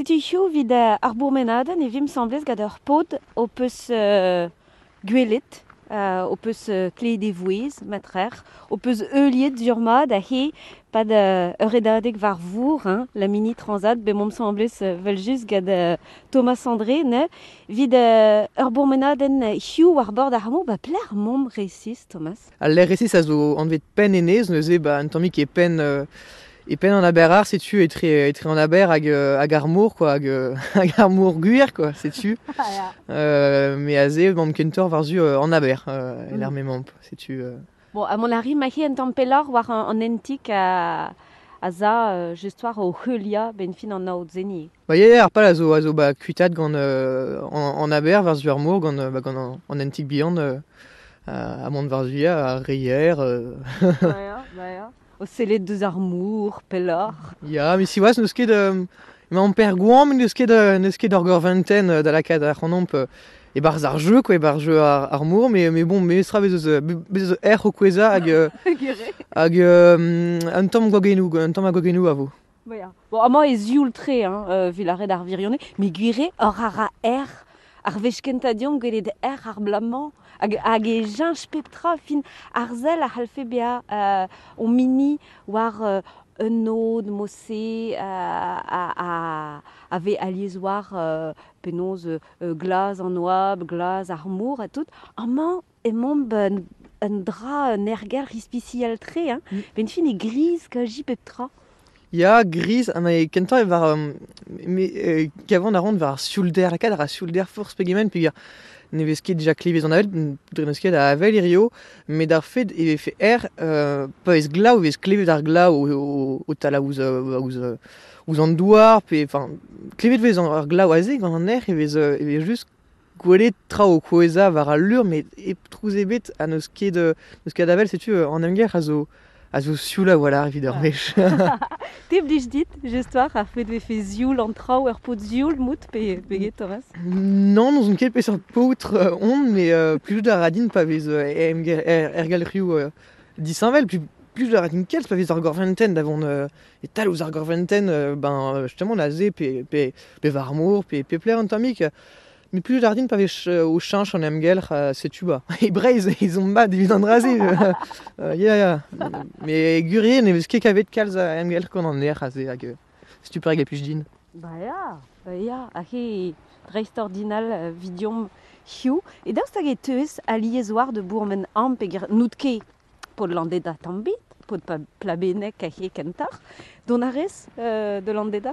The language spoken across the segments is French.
Hiu vid uh, ar bourmenaden e vim semblez gad ur pod o peus uh, gwelet, uh, o peus uh, kle de vouez, matrer, o peus euliet durma da uh, var vour, hein, la mini transat, be mom semblez uh, vel just gad uh, Thomas André, ne, vid uh, ur bourmenaden hiu war bord ar ba pler mom resis, Thomas. Al ici, ça zo an vet pen enez, neuze, ba, un tammi qui est pen, euh, et pen en aber c'est tu et très, et très en aber hag, euh, hag ar mour, quoi, hag, euh, hag ar quoi, tu euh, mais aze, mam kentor var zu euh, en aber, euh, Mm. c'est tu euh, Bon, à mon ari, ma hi en tampelor war an, an entik a, a za, euh, justoir o heulia ben fin an naout zeni. Ba ye ar pal a zo, a zo ba kuitad gant euh, en, en aber var zu ar mour gant, ba, gant an, an antik bihan euh, a, a mont var zu ya, a reier, euh, Baya, baya. o selet deus ar mour, pelor. Ya, mi si oas neus ket... Euh, ma an per gouan, mais neus ket, neus ket ur gorventen euh, da lakad ar c'hanomp euh, e barz ar jeu, quoi, e barz jeu ar, ar mour, mais, mais bon, mais estra bezeus, bezeus er o kweza hag... hag euh, un tamm gogenou, un tamm a gogenou a vo. Bon, amañ ez youl tre, hein, euh, vilaret ar virionne, mais guire ur ar a er... ar vechkentadion gwelet er ar blamant, hag, hag e peptra fin ar zel a halfe bea euh, o mini war euh, un ode, mosse, euh, a, a, ave aliez war euh, penoz euh, glaz an oab, glaz ar mour a tout. Amañ e momp un, un dra un erger rispicial tre, hein. Mm. Ben fin e gris ka ji peptra. Ya, gris, ha ma e kentor e var, um, me, euh, gavant a ront var siulder, la kad ar a siulder force pegement, pe ne vez ket deja klivez an avel, dre neus ket a avel irio, met fed e ar glav o, o, o tal a ouz, ouz, ouz an douar, pe, enfin, ar e vez, e vez just tra o var al lur, met e trouz ebet a neus ket, emger a a zo sioula, voilà, evit ur Ah. vech. Te blij dit, ar zioul an er pot zioul mout pe, pe get, Thomas. Non, une ket poutre euh, on, mais euh, plus da radin pa vez euh, er, galriou euh, disanvel, plus plus da radin kels pa vez ar gorventen davon euh, et tal ouz ar gorventen euh, ben euh, justement la ze pe pe pe varmour pe pe pler an tamik euh, mais plus da radin pa vez au chanch en emgel euh, c'est tuba. Et breiz ils ont bad évident rasé euh, euh, ya ya mais gurie ne vez ket kavet kalz a emgel kon an er rasé hag tu parles plus din Ba ya, ba ya, ordinal euh, vidiom hiu. E daoust hag e teus a liez war de bourmen am pe ger nout ke pod landeda tambit, pod plabenek a he kentar. Don euh, de landeda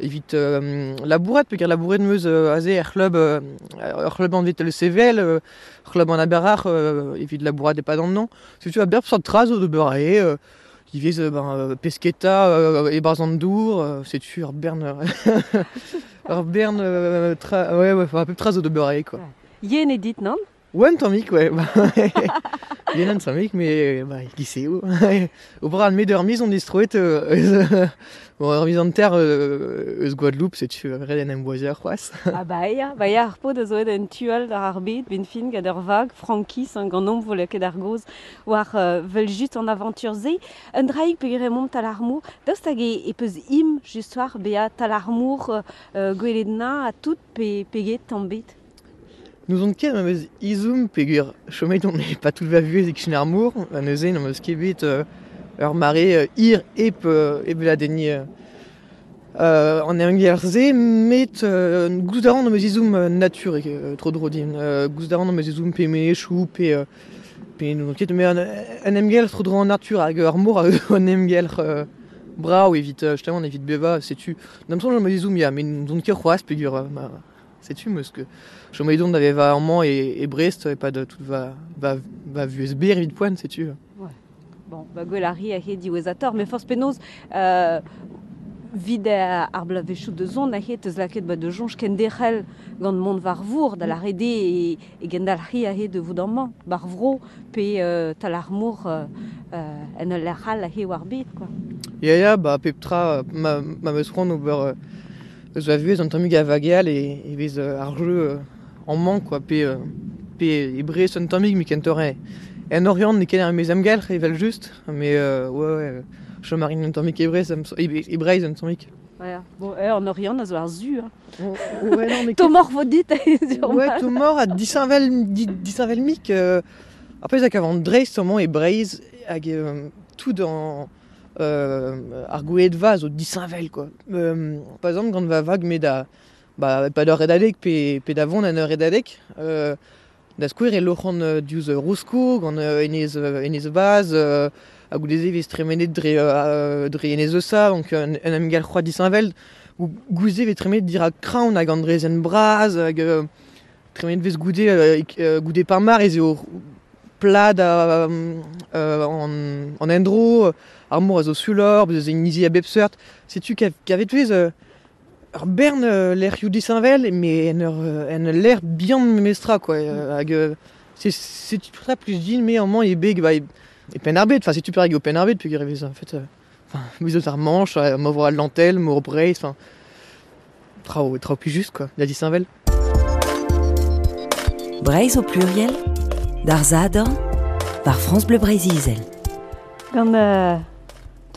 évite, euh, euh, la bourrette, peut dire la bourrette meuse euh, azé, er club, euh, er club en vite le euh, er club en aberrar, euh, évite la bourrette et pas dans le nom. Si tu as bien de trazo de beurré, euh, il vise euh, ben, euh, pesqueta euh, et barzandour, euh, c'est er berne, euh, er berne, euh, ouais, ouais, un peu trazo de beurré, quoi. Yen e dit, non? Ouais, un mic, ouais. bah, Il y en a un mic, mais bah, qui sait où? Au bras de mes deux remises, on est trouvé. Euh, bon, remise en terre, euh, eus Guadeloupe, c'est tu Red and Boisier, quoi. Ah ba ya, ba ya ar pod a zo ed en tual d'ar arbet, ben fin gad ur vag, Frankis, un gant vole ket ar goz, war euh, vel just an aventur ze, un draig pe gire mom tal ar mour, daoust hag e, peus im just war bea tal ar mour euh, euh, gwelet na a tout pe, pe ket, mais izoum, pegur, chomet, on n'est pas tout va vu, et kishner mour, la neuze, on me skebit, euh, ur maré, euh, ir, ep, euh, ep la deni, euh, euh, met euh, goudaran no meus izoum euh, nature, euh, trop drodin, euh, goudaran no meus izoum pe mechou, pe, euh, pe dro ur mour, euh, brau, evite, euh, justement, évite beva, c'est tu, nam son no meus izoum, ya, euh, ma, c'est tu, meus que, va en Mans et, et Brest, et pas de tout va, va, va vu SB, vite pointe, sais-tu. Bon, ba gwell a ri a he diwezator, mais force penoz, euh, vide ar blavechou de zon a het eus laket ba de jonj ken dechel gant mont war vour da la rede e, e gendal ri a de voudamman bar vro pe euh, tal ar mour euh, euh, en lechal a he war bet quoi. Ya ya, ba peptra ma, ma meus ron ober euh, eus a vuez an tamig a vageal e, e vez ar jeu en mank quoi, pe, pe e brez an tamig mi kentor en orient ne ken ar mez amgal evel just, mais euh, ouais, ouais, chomarine an am- e- an tamig. Voilà. Bon, eh, en Orient, a zo ar zu. Hein. Ouais, non, mais Tomor vo dit sur Ouais, tout mort à disavel, di- disavel mic. Euh, après, ça qu'avant et hag, euh, tout dans euh, de vase, au disavel, quoi. Euh, par exemple, quand va vague, mais da, bah, pas d'heure un heure euh, square et euh, dius Roscoe, quand euh, enez, euh, enez vase, euh, a goudeze vis tremenet dre, euh, dre enez ça, donc un, un amigal croix disavel, ou gouze vet tremet dira crown hag andrezen braz, hag euh, euh, euh, goude par mar, euh, euh, en, euh, armour a zo sulor, beuz en izi a bepseurt, setu kavet vez euh, ur bern euh, l'air you disavel, mais en ur, euh, en l'air bien mestra, quoi, euh, hag euh, c'est c'est ça plus din mais en moment et big bah et pen arbet. Enfin c'est super ego pen arbet puis rêver en fait euh, enfin vous autres manche moi voir l'antelle moi brace enfin trop trop plus juste quoi il a dit Saint-Vel. Breiz au pluriel, d'Arzador, par France Bleu Brésil. Gant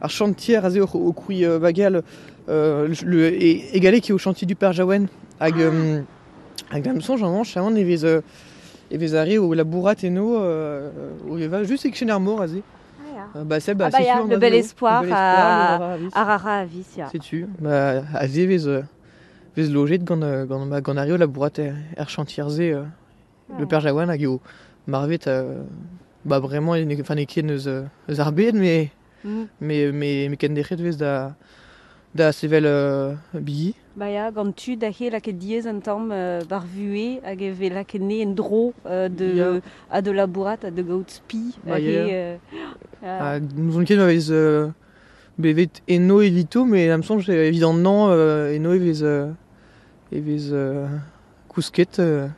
ar chantier a ze au crouy euh, vagal euh, le et égalé qui est au chantier du Père Jaouen hag euh, hag d'un son j'en mange chaman et vez euh, et vez arre au labourat et no euh, où il va juste avec chen armour a ze Euh, bah c'est bah Ah bah, c'est a sûr, le bel zo. espoir Le bel à- espoir, Ravis. arara a vis ya Sais-tu Bah, à vez, euh, vez loget gant, euh, gant, bah, gant ario labourat er, er chantier ze, euh, le Père Jaouan hag eo marvet, euh, bah, vraiment, enfin, ne ken eus, euh, eus ar bed, mais, Mm. mais, mais, mais ken dechet vez da, da sevel euh, bi. Ba ya, da he la ket diez an tamm euh, bar vue hag ve la ket ne en dro euh, de, Ya. a de labourat a de gaout spi. Ba hag ya. e, euh, ah, Hag nous on ken vez euh, bevet eno evito, mais am non, euh, eno euh, euh, kousket euh,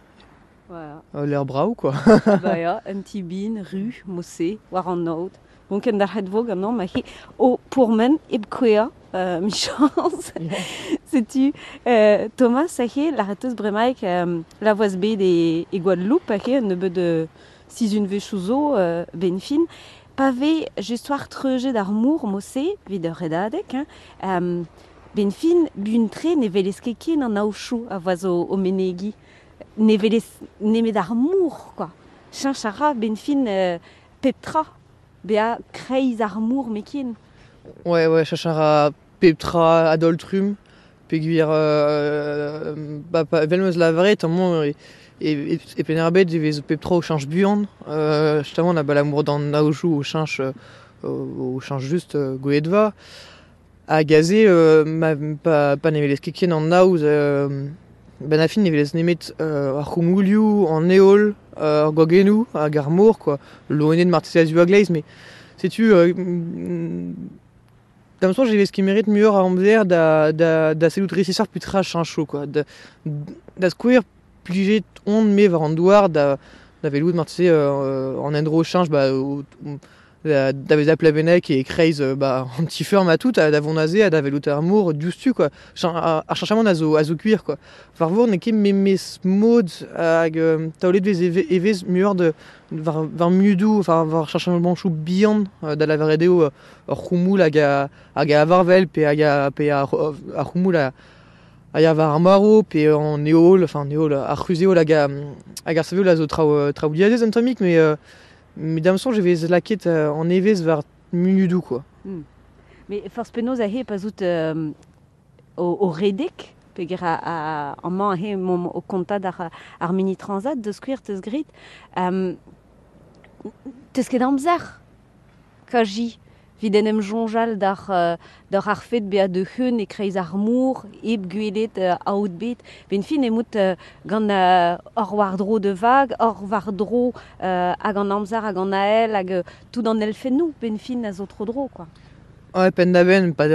voilà. euh, l'air brau, quoi? ba ya, un ti bin, ru, mosse, war an naout. Vog an ma he o pourmen eb kwea, euh, mi chance. Sais-tu, euh, Thomas, la reteuse bremaik la voix B des Guadeloupe, he ne be de si une ve chouzo fin. Pavé, j'histoire treuge d'armour, mossé, vide redadek, hein, buntre, ne nan aouchou, a voix au, au menegi. Ne veles, ne me d'armour, quoi. Chanchara, ben fin, euh, peptra, bea kreiz armour mekin. Ouais, ouais, chachara Petra, Adoltrum, Peguir, euh, bah, pas- Velmeuse Lavare, tellement, et, et, et, et Penerbet, des Petra au change buant, euh, justement, on a l'amour dans Naoju au change, euh, au change juste, euh, Goedva, à Gazé, euh, ma, pas, pas neveles keken en Naouz, euh, ben afin neveles nemet, euh, ar Khumouliou, en Néol, euh, ar Gogenu, à Garmour, quoi, l'ONE de Martial Zuaglaise, mais, sais-tu, euh, D'un j'ai vu ce qui mérite mieux à Amzer da da da récesseur plus trash un chaud quoi. Da da square pligé on me va en douar da da martse euh, en endro change bah au- da da vez appelé Benek et Craze euh, bah en petit ferme à tout da davon nazé da veloud armour du quoi. À zo à zo cuir quoi. Farvour n'est que mes modes hag euh, taolet vez eve- evez mieux de var var miudou enfin var chanchement banchou euh, da la veredeo euh, c'houmoul hag hag a avarvel pe hag pe a a ya var maro pe en neol enfin neol a c'huzeol hag hag ar saveol a zo trao trao diadez an tamik mais euh, mais damson je vais laket euh, en evez var minudou quoi. Mais force penaos a pas out euh, au, au Redek, peger a, a, an man he mom o kontad ar, ar mini transat de skuir teus grit. Um, teus ket amzer, kaji, vid en em jonjal d'ar, uh, d'ar ar fet de heun e kreiz ar mour, eb gwelet uh, aout. Ben fin emout uh, gant uh, or war dro de vag, or war dro uh, hag an amzer hag an ael, hag tout an nou, ben fin a zo dro, quoi. Ouais, pen da ben, pa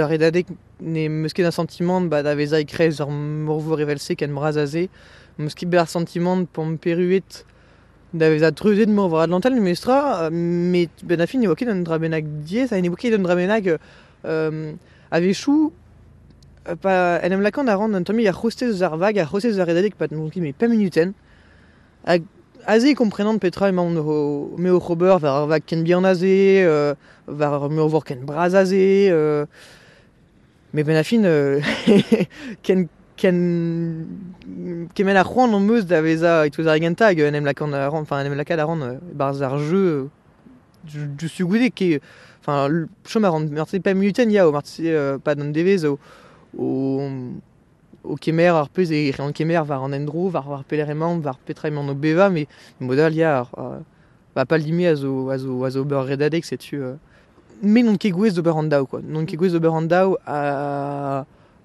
ne meus ket un sentiment ba da ikrez ur morvo revelse ken. Meus ket sentiment pom peruet da veza treuzet morvo adlantal ne mestra, met ben a fin ne oket un drabenag diez, a ne oket un drabenag euh, a vechou pa en em lakan a ran un tomi a c'hostez ar vag, a c'hostez ar redadek pat non ket me pa minuten. Hag aze komprenant petra o me o c'hober var ar vag ken bihan aze, euh, var me o vor ken braz aze, euh, ben a euh, ken ken kemen a c'hoant an meus da veza e touz ar egentag en em lakan a ran, enfin en em lakad a ran euh, barz ar jeu du, sugoude ke enfin chom a ran martse pa ya o martse euh, pa d'an devez o o o kemer ar peus e re an kemer var an endro, var var peler var petra emañ beva, me modal ya ar, ar, ba pal dimi a zo, a zo, a zo beur redadek setu. Euh. Me non ket gwez d'ober an quoi. Non ket gwez d'ober an daou a,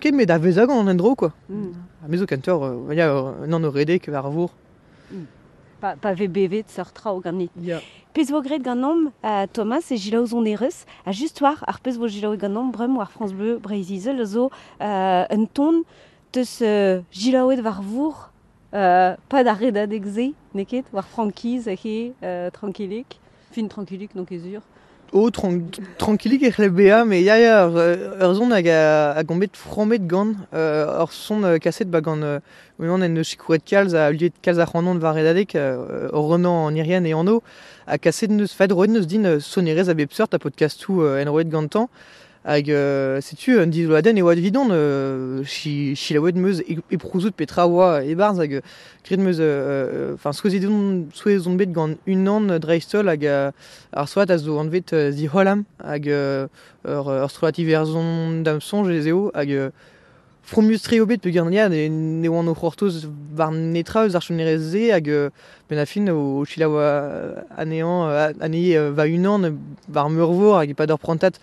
ket me da vez ag an. Mm. A mezo kantor, euh, ya, euh, nan o redek ar vour. Pa, pa ve bevet ganit. Pez vo gret uh, Thomas, e zon ereus, a just war ar pez vo gilaou ganom, brem war France Bleu, Breizizel, zo uh, un ton teus uh, gilaouet var vour, uh, pa da redadek ze, neket, war frankiz a he uh, tranquillik, fin kezur. O, tran tranquillik e c'hle bea, me ya ya, ur, zon hag a, a gombet fromet gant, euh, ur son euh, kaset ba gant euh, unan en eus chikouet kalz a uliet kalz a c'hanon var redadek, euh, ur renan en irian e anno, a kaset neus fad roet neus din euh, sonerez a bep a podcastou euh, en roet gantan, hag euh, setu an dizol aden e oad vidon euh, si, si la oad meuz e, e prouzout petra oa e barz hag grit meuz enfin euh, souez edon souez bet gant un an dreistol hag ar soat a zo an vet euh, zi holam hag euh, ur, ur strolativ erzon dam sonj ez zeo hag euh, Fromius tre obet pe gant liad e ne oan o c'hortoz var netra eus ar chonereze hag ben a fin o chilawa anean, aneye va unan var meurvor hag e pa d'or prantat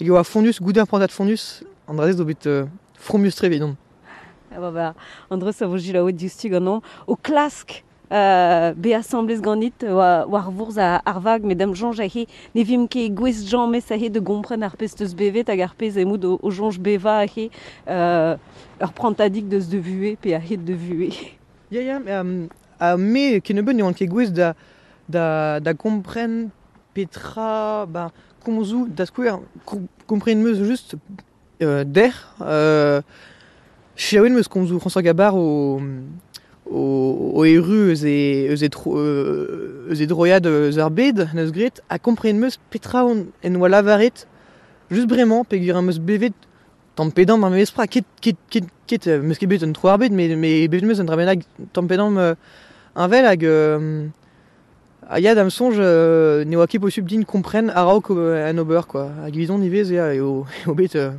hag e oa fondus goude ar prantat fondus an drazez zo bet euh, fromius tre vedon Ah ba ba, andreus a vo gilaouet diustu ganom, o klask, Uh, be assemblez ganit wa, war vourz a ar vag, met dam jonj a he ne vim ke gwez jammez a he de gompren ar pez teus bevet hag ar pez emoud o, o jonj beva a he uh, ur prantadik deus de vue pe a he de vue. Ya, ya, um, a me ken eus ne oan ket gwez da, da, da kompren petra, ba, komz da skouer kompren meus just euh, der euh, chiaouen meus komz François Gabar o o, o eru eus e, eus e, tro, eus e droiad eus ar bed neus gret a kompren meus petra on en oa lavaret just bremañ pe an meus bevet tant pedan ma meus pra ket, ket, ket, ket meus ket bet un tro ar bed me, me bevet meus un dramenag benag tant me, un vel hag euh, a ya dam sonj euh, ne oa ket posub din kompren a raok euh, ober, quoi. Hag vizon nivez, ya, e o, e o bet euh,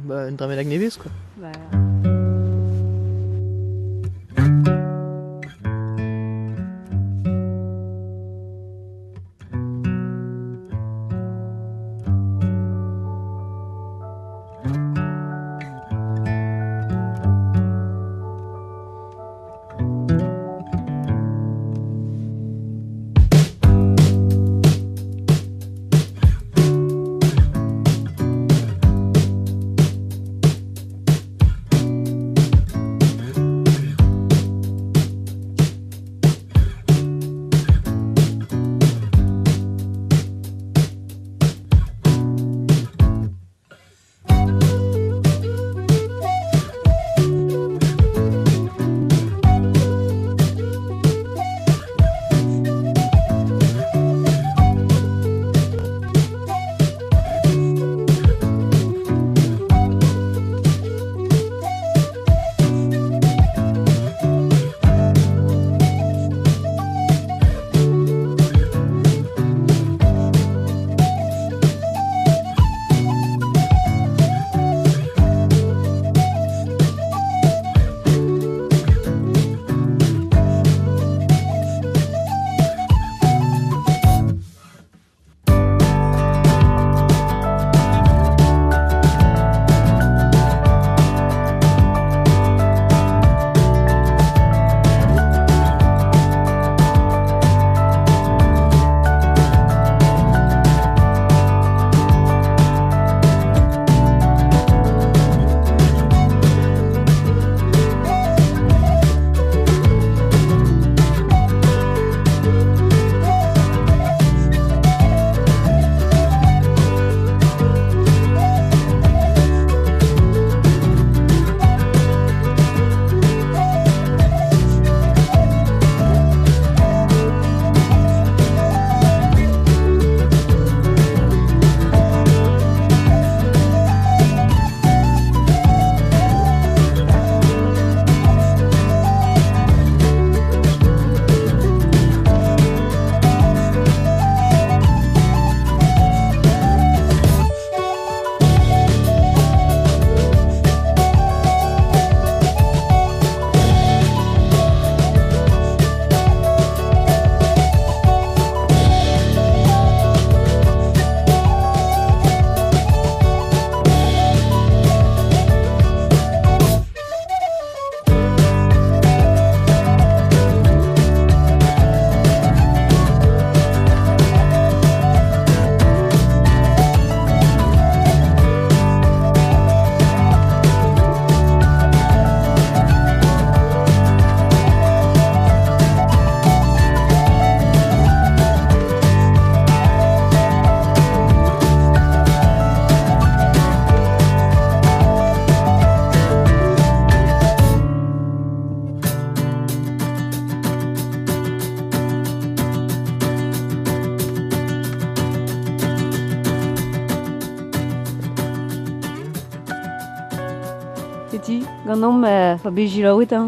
Ba, Ganom euh, fa be jilaouet an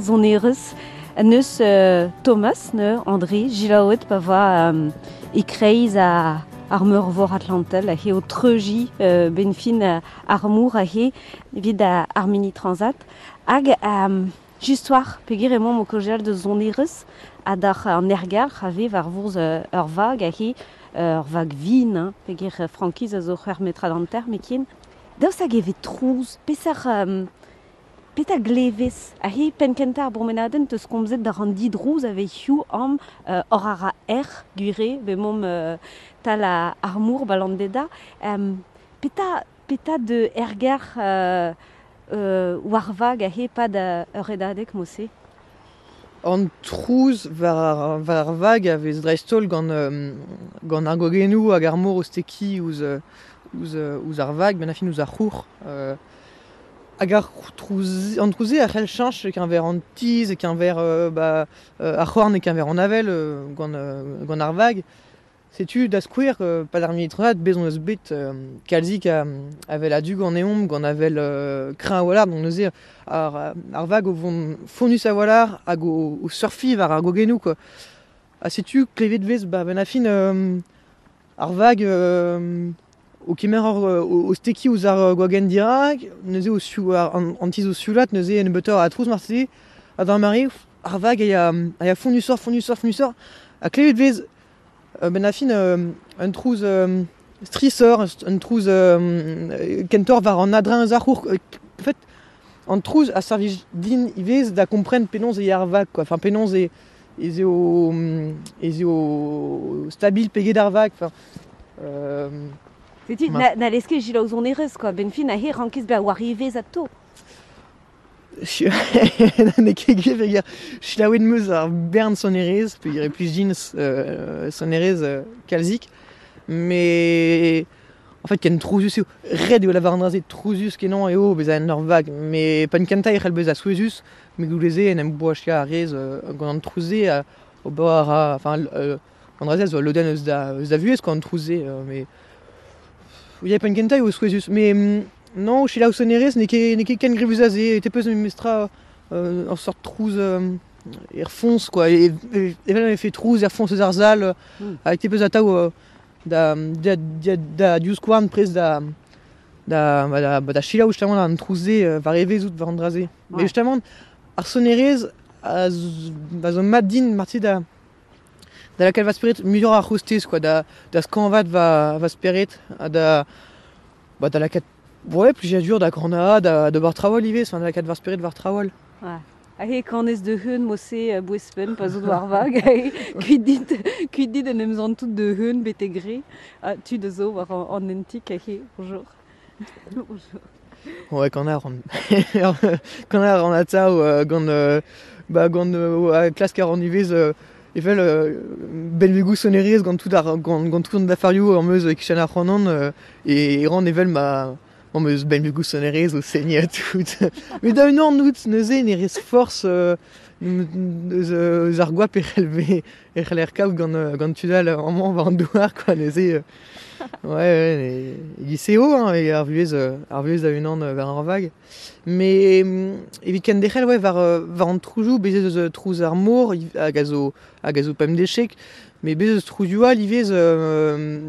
euh, Thomas, André, jilaouet pa va euh, e kreiz a armeur vor Atlantel, a he o treuji euh, ben fin euh, he Transat. Hag euh, justoir peger emañ mo kojal de zonerez a dar an ergal c'have euh, a he euh, ur vin, euh, frankiz a zo c'hwer metra d'an term ekin. Daoust hag trouz. Euh, peta glevez a he penkentar bromenaden teus komzet da ran didrouz ave hiu am uh, or ara er gure be mom uh, tal a armour balandeda um, peta, peta de erger uh, uh, warvag a he pa da ur edadek mose an trouz var, var vag a vez dreistol gant, um, gant ar gogenou hag ar mor osteki ouz, ouz, ouz ar vag ben a fin ouz ar c'hour uh, hag ar trouz, an trouze a c'hell chanch ek an ver an tiz, ek an ver euh, ba, euh, ar c'horn ek an ver an avel euh, gant, euh, gant ar vag. Setu da skouer euh, pa d'ar militronat bezon eus bet euh, kalzik a, avel a dug an eom gant avel euh, kren a walar, donc neuze ar, ar vag o vont fonus a walar hag o, o surfi var ar gogenou quoi. A setu klevet vez ba ben a fin euh, ar vag euh, o kemer euh, o, steki ouz ar euh, gogen dirak, neuze o siou, ar, an, an tiz o sioulat, neuze en betor a trouz marteze, a d'ar mari, ar vag a ya, a ya fonusor, fonusor, fonusor, a klevet vez euh, ben a fin euh, un trouz strisor, un trouz kentor var an adren eus ar En fait, an trouz a servi din ivez da kompren penonz e ar vag, quoi. Enfin, penonz e, ez eo, mm, ez eo stabil peget ar vag. Enfin, euh, Setu, Ma- na, leske jilaou zonerez, quoi. Ben fin a he rankiz be a war ivez a to. ne ket gwe peger chilaouet meus ar bern sonerez, peger e plus jeans euh, sonerez euh, kalzik, mais en fait ken trouzus eo red eo lavar an drazet trouzus kenan eo bez an ur vag, mais pan kenta e bez a souezus, me gouleze en em boachia a rez euh, gant an trouze a o bar a, enfin euh, an drazet zo loden eus da, eus da vuez gant an trouze, mais ya pan kenta eo souezus, mais mm, non, chez la sonerez, ne ket ne ket ken grevuzaz e te peus mestra euh, en sorte trouze euh, er fonce quoi et et avait fait trouze er fonce ar zal euh, Mm. avec te peus ataou euh, da da da da dius kouarn prez da da da da chila ou justement an trouze euh, var evezout var an draze Ouais. mais justement ar sonerez a z- ba zo mat din marti da da laquelle va spirit miglior ar hostess quoi da da skanvat va va spirit a da ba da laquelle Ouais, plus j'ai dur da grana, da, de bar trawol ivez, enfin, da la kat var spirit var trawol. A he kanez de heun mosse uh, bouespen pa zo war vag. A kuit dit, kuit dit en emzan tout de heun bete gre. A tu de zo war an entik a he. Bonjour. Bonjour. Ouais, quand on a, quand on a, on a ça, euh, gant, euh, bah, gant, euh, classe 40 ivez, euh, il fait le Belvegou soneris, gant tout ar, gant, gant tout da fario, en meuse, c'honan, euh, et, ran ma, au seigne à tout. Mais d'un an, nous, ne force, euh, eus euh, eus ar gwap e c'helve, e c'hel er kav gant, euh, gant tudal, en man, va an douar, quoi, neuze, euh, Ouais, ouais, et, lycéo, hein, et ar vuez, euh, ar vuez a unan euh, vers vag. Mais, hum, evit ken dechel, ouais, var, euh, var an troujou, bezez eus euh, trouz ar a zo, hag a zo pem dechek, mais bezez eus trouzioa, livez, euh,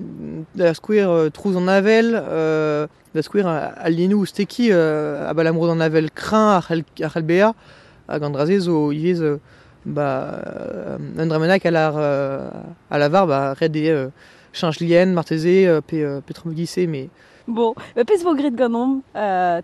da euh, trouz an avel, euh, da skouer al lienou ou steki, euh, a balamroud an avel krin ar ar hag an draze zo, ivez, euh, ba, euh, un dramenak euh, a la var, ba, red e, euh, change lien, marteze, euh, pe, euh, pe mais Bon, pez vo grit ganom,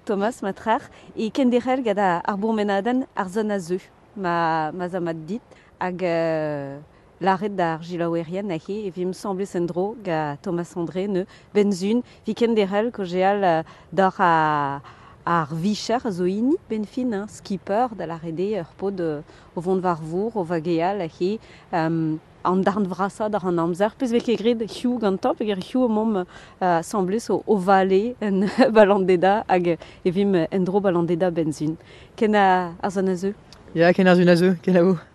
Thomas, matrar, e ken derel gada ar bourmenaden ar zon a zeu, ma, ma zamat dit, hag uh, l'arret d'ar gilaouerien a he, e vi me semble sendro ga Thomas André ne benzun, vi ken derel ko jeal uh, d'ar a ar vicher zo ini ben fin hein, skipper da la rede ur pod o vont war vour o vageal a he um, an darn vrasa dar an amzer. Peus vek egred hiu gantan pe ger o mom uh, o, o vale en balandeda hag evim en dro balandeda benzin. Ken a, a a zeu? Ya, yeah, ken a zun a zeu, ken a